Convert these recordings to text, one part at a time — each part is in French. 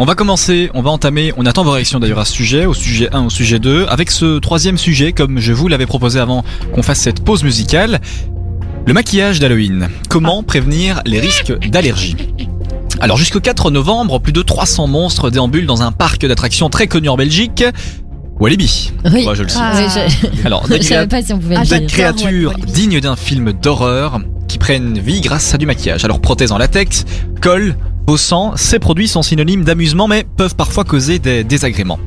On va commencer, on va entamer, on attend vos réactions d'ailleurs à ce sujet, au sujet 1, au sujet 2, avec ce troisième sujet, comme je vous l'avais proposé avant qu'on fasse cette pause musicale, le maquillage d'Halloween. Comment prévenir les risques d'allergie? Alors jusqu'au 4 novembre, plus de 300 monstres déambulent dans un parc d'attractions très connu en Belgique, Walibi. Oui. Moi, je le sais. Ah, oui, je, Alors, des, pas si on pouvait Ah, des créatures dignes d'un film d'horreur qui prennent vie grâce à du maquillage. Alors prothèses en latex, colle, beau sang, ces produits sont synonymes d'amusement mais peuvent parfois causer des désagréments.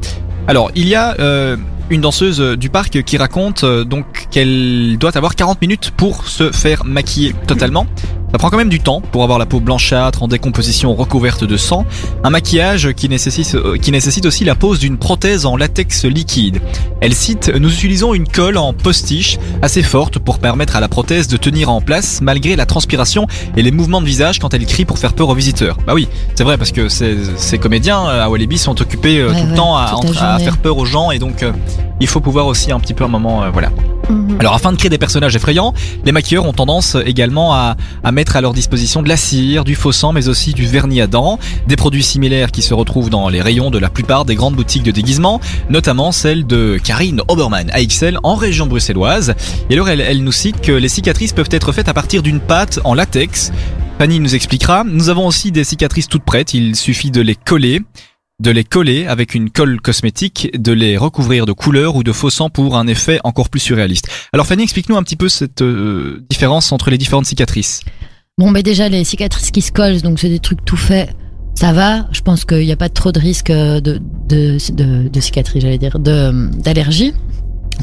Alors il y a euh, une danseuse du parc qui raconte euh, donc qu'elle doit avoir 40 minutes pour se faire maquiller totalement. Ça prend quand même du temps pour avoir la peau blanchâtre en décomposition recouverte de sang. Un maquillage qui nécessite, euh, qui nécessite aussi la pose d'une prothèse en latex liquide. Elle cite Nous utilisons une colle en postiche assez forte pour permettre à la prothèse de tenir en place malgré la transpiration et les mouvements de visage quand elle crie pour faire peur aux visiteurs. Bah oui, c'est vrai parce que ces, ces comédiens euh, à Walibi sont occupés euh, Ouais, tout le ouais, temps à, faire peur aux gens et donc euh, il faut pouvoir aussi un petit peu un moment euh, voilà. Mhm. Alors afin de créer des personnages effrayants, les maquilleurs ont tendance également à, à mettre à leur disposition de la cire, du faux sang, mais aussi du vernis à dents, des produits similaires qui se retrouvent dans les rayons de la plupart des grandes boutiques de déguisement, notamment celle de Karine Obermann à XL en région bruxelloise. Et alors elle, elle nous cite que les cicatrices peuvent être faites à partir d'une pâte en latex. Fanny nous expliquera. Nous avons aussi des cicatrices toutes prêtes, il suffit de les coller de les coller avec une colle cosmétique, de les recouvrir de couleur ou de faux sang pour un effet encore plus surréaliste. Alors Fanny, explique-nous un petit peu cette euh, différence entre les différentes cicatrices. Bon, mais déjà, les cicatrices qui se collent, donc c'est des trucs tout faits. Ça va, je pense qu'il n'y a pas trop de risque de, de, de, de cicatrices, j'allais dire, de, d'allergie.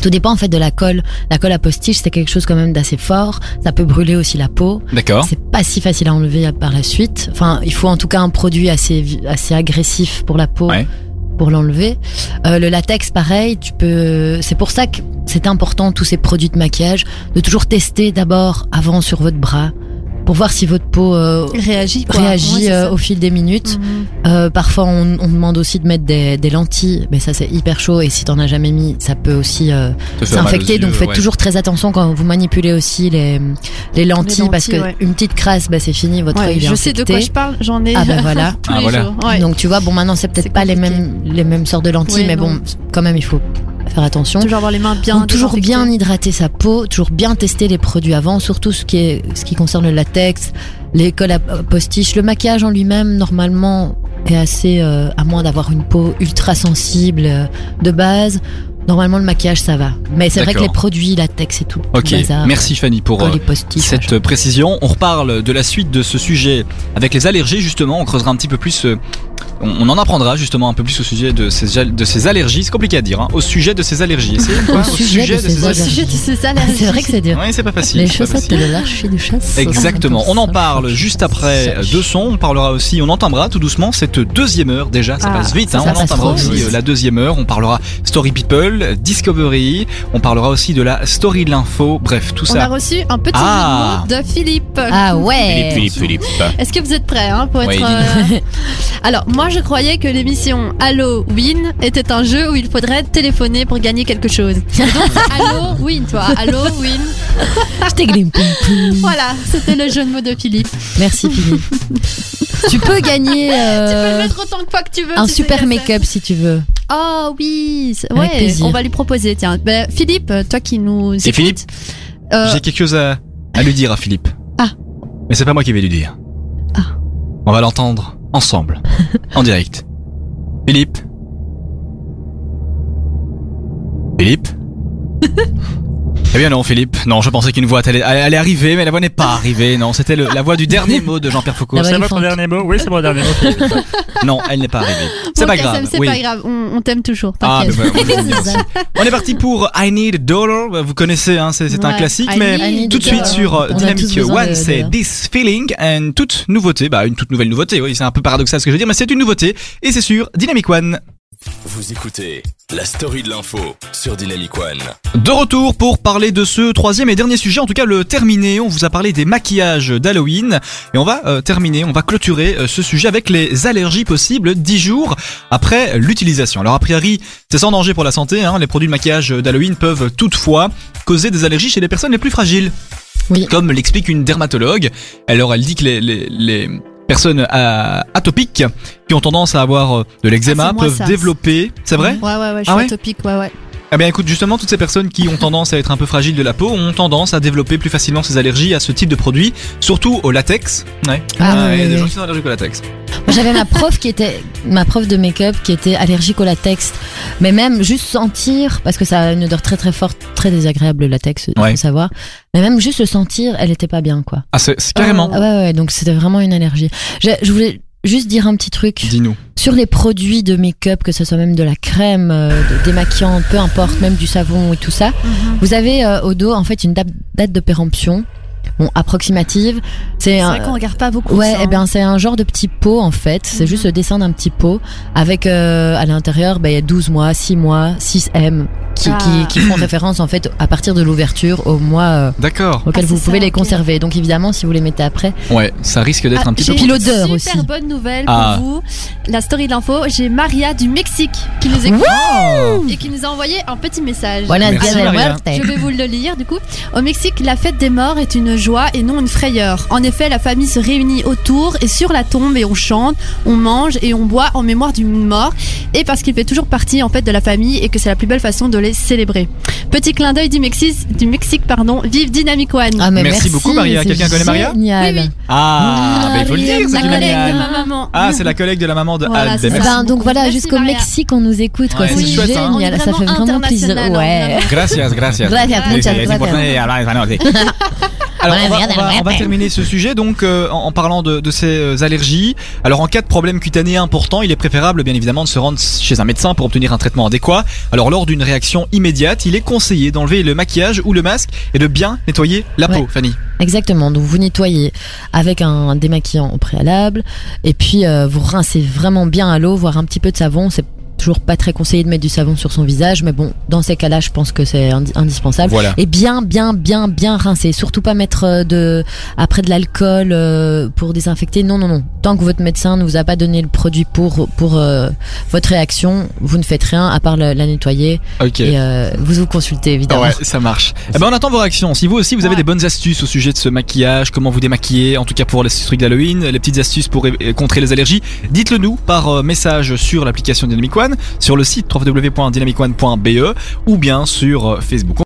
Tout dépend en fait de la colle. La colle à postiche, c'est quelque chose quand même d'assez fort. Ça peut brûler aussi la peau. D'accord. C'est pas si facile à enlever par la suite. Enfin, il faut en tout cas un produit assez assez agressif pour la peau Ouais. pour l'enlever. Euh, le latex, pareil. Tu peux. C'est pour ça que c'est important tous ces produits de maquillage de toujours tester d'abord avant sur votre bras pour voir si votre peau euh, Réagit quoi. réagit euh, au fil des minutes. Mhm. Euh, parfois, on, on demande aussi de mettre des, des lentilles, mais ça c'est hyper chaud et si t'en as jamais mis, ça peut aussi euh, s'infecter. Donc faites ouais. toujours très attention quand vous manipulez aussi les, les lentilles, Les parce que ouais. une petite crasse, bah, c'est fini, votre Ouais, œil je sais de quoi je parle, j'en ai Ah bah voilà. tous Ah, les voilà. jours. Ouais. Donc tu vois, bon maintenant c'est peut-être pas les mêmes les mêmes sortes de lentilles, mais non. bon, quand même il faut faire attention. toujours avoir les mains bien Donc, toujours bien hydrater sa peau, toujours bien tester les produits avant, surtout ce qui est ce qui concerne le latex, les colles à postiche, le maquillage en lui-même normalement est assez euh, à moins d'avoir une peau ultra sensible euh, de base. Normalement le maquillage ça va, mais c'est vrai que les produits latex et tout. Ok, bazar, merci Fanny pour euh, cette précision. On reparle de la suite de ce sujet avec les allergies justement. On creusera un petit peu plus. euh, on, on en apprendra justement un peu plus au sujet de ces, al- de ces allergies. C'est compliqué à dire. Hein, au sujet de ces allergies. Essayez, quoi, Au sujet de ces Au allergies. sujet de ces allergies. c'est vrai que c'est dur. Ouais, c'est pas facile. Les chaussettes de l'archi de chasse. Exactement. On en parle juste après deux sons. On parlera aussi, on entendra tout doucement cette deuxième heure déjà. Ça Ah, passe vite. ça, hein. ça On passe entendra trop aussi vite. euh, la deuxième heure. On parlera Story People, Discovery. On parlera aussi de la Story de l'info. Bref, tout On a ça. reçu un petit Ah. mot de Philippe. Ah ouais. Philippe. Est-ce que vous êtes prêts hein, pour être Oui. euh, Alors moi je croyais que l'émission Halloween était un jeu où il faudrait téléphoner pour gagner quelque chose. Et Donc toi, Halloween. Je t'égline, poum, poum. Voilà, c'était le jeu de mots de Philippe. Merci Philippe. tu peux gagner Tu peux euh, le mettre autant de fois que tu veux. un super c'est make-up si tu veux. Oh oui, c'est- Avec ouais, plaisir. on va lui proposer. Tiens, Ben, Philippe, toi qui nous écoutes, Philippe euh, J'ai quelque chose à, à lui dire à Philippe. Ah. Mais c'est pas moi qui vais lui dire. Ah. On va l'entendre ensemble, en direct. Philippe? Philippe? Eh bien non, Philippe. Non, je pensais qu'une voix allait, allait arriver, mais la voix n'est pas arrivée. Non, c'était la voix du dernier mot de Jean-Pierre Foucault. C'est votre dernier mot? Oui, c'est mon dernier mot. non, elle n'est pas arrivée. C'est bon, pas grave. C'est oui. pas grave, on, on t'aime toujours. Ah, bah, aussi. On est parti pour I Need a Dollar. Vous connaissez, hein, c'est un classique, I mais Need tout de suite sur Dynamic One, c'est. This Feeling, and toute nouveauté, bah une toute nouvelle nouveauté. Oui, c'est un peu paradoxal ce que je veux dire, mais c'est une nouveauté et c'est sur Dynamic One. Vous écoutez la story de l'info sur Dynamic One. De retour pour parler de ce troisième et dernier sujet, en tout cas le terminé. On vous a parlé des maquillages d'Halloween et on va euh, terminer, on va clôturer euh, ce sujet avec les allergies possibles 10 jours après l'utilisation. Alors a priori, c'est sans danger pour la santé. Hein, les produits de maquillage d'Halloween peuvent toutefois causer des allergies chez les personnes les plus fragiles. Oui. Comme l'explique une dermatologue. Alors elle dit que les, les, les, personnes euh, atopiques qui ont tendance à avoir euh, de l'eczéma Ah, peuvent ça. développer. C'est vrai? Ouais, ouais, ouais, je Ah suis ouais? atopique, ouais, ouais. Eh bien écoute, justement, toutes ces personnes qui ont tendance à être un peu fragiles de la peau ont tendance à développer plus facilement ces allergies à ce type de produit, surtout au latex. Ouais. Ah, il y a des gens qui sont allergiques au latex. J'avais ma prof qui était ma prof de make-up qui était allergique au latex, mais même juste sentir parce que ça a une odeur très très forte, très désagréable le latex, il Ouais. faut savoir. Mais même juste le sentir, elle était pas bien quoi. Ah, c'est c'est carrément. Ah ouais ouais, donc c'était vraiment une allergie. Je, je voulais juste dire un petit truc Dis-nous. sur les produits de make-up, que ce soit même de la crème, euh, de démaquillante, peu importe, même du savon et tout ça. Mhm. Vous avez euh, au dos en fait une date, date de péremption, bon approximative. C'est C'est un vrai qu'on regarde pas beaucoup. Ouais, ça, eh hein. bien c'est un genre de petit pot en fait. C'est Mhm. juste le dessin d'un petit pot avec euh, à l'intérieur, ben, il y a 12 mois, 6 mois, 6 M qui, Ah. qui, qui font référence en fait à partir de l'ouverture au mois euh, D'accord. auquel Ah, vous pouvez ça, les conserver. Donc évidemment, si vous les mettez après, Ouais, ça risque d'être Ah, un petit peu. Puis une l'odeur super aussi. bonne nouvelle Ah. pour vous. La story de l'info, j'ai Maria du Mexique qui nous écoute et qui nous a envoyé un petit message. voilà, Merci. Je vais vous le lire du coup. Au Mexique, la fête des morts est une joie et non une frayeur. En effet, la famille se réunit autour et sur la tombe et on chante, on mange et on boit en mémoire du mort et parce qu'il fait toujours partie en fait de la famille et que c'est la plus belle façon de les célébrer. Petit clin d'œil du Mexique, du Mexique pardon. Vive Dynamic One. Ah, mais Merci beaucoup, Maria. Quelqu'un connaît Maria. Oui, oui. Ah, bah, il faut le dire, Maria, c'est la collègue de ma maman. Ah, c'est la collègue de la maman de Voilà, Ben, Eh merci. ben, donc voilà, jusqu'au. Mexique, on nous écoute. Ouais, c'est c'est chouette, hein. Ça fait vraiment plaisir. Ouais. Gracias, gracias. Gracias, muchas gracias. Alors, on va, on va- on va terminer ce sujet donc euh, en, en parlant de, de ces euh, allergies. Alors, en cas de problème cutané important, il est préférable bien évidemment de se rendre chez un médecin pour obtenir un traitement adéquat. Alors, lors d'une réaction immédiate, il est conseillé d'enlever le maquillage ou le masque et de bien nettoyer la Ouais. peau, Fanny. Exactement. Donc vous nettoyez avec un démaquillant au préalable et puis euh, vous rincez vraiment bien à l'eau, voire un petit peu de savon. C'est toujours pas très conseillé de mettre du savon sur son visage, mais bon, dans ces cas-là, je pense que c'est indi- indispensable. Voilà. Et bien, bien, bien, bien rincer. Surtout pas mettre euh, de après de l'alcool euh, pour désinfecter. Non, non, non. Tant que votre médecin ne vous a pas donné le produit pour pour euh, votre réaction, vous ne faites rien à part la, la nettoyer Ok. et euh, vous vous consultez évidemment. Ouais, ça marche. Eh ben, on attend vos réactions. Si vous aussi, vous avez Ouais. des bonnes astuces au sujet de ce maquillage, comment vous démaquiller, en tout cas pour les trucs d'Halloween, les petites astuces pour contrer les allergies, dites-le nous par message sur l'application Dynamic One, sur le site www.dynamicone.be ou bien sur euh, Facebook.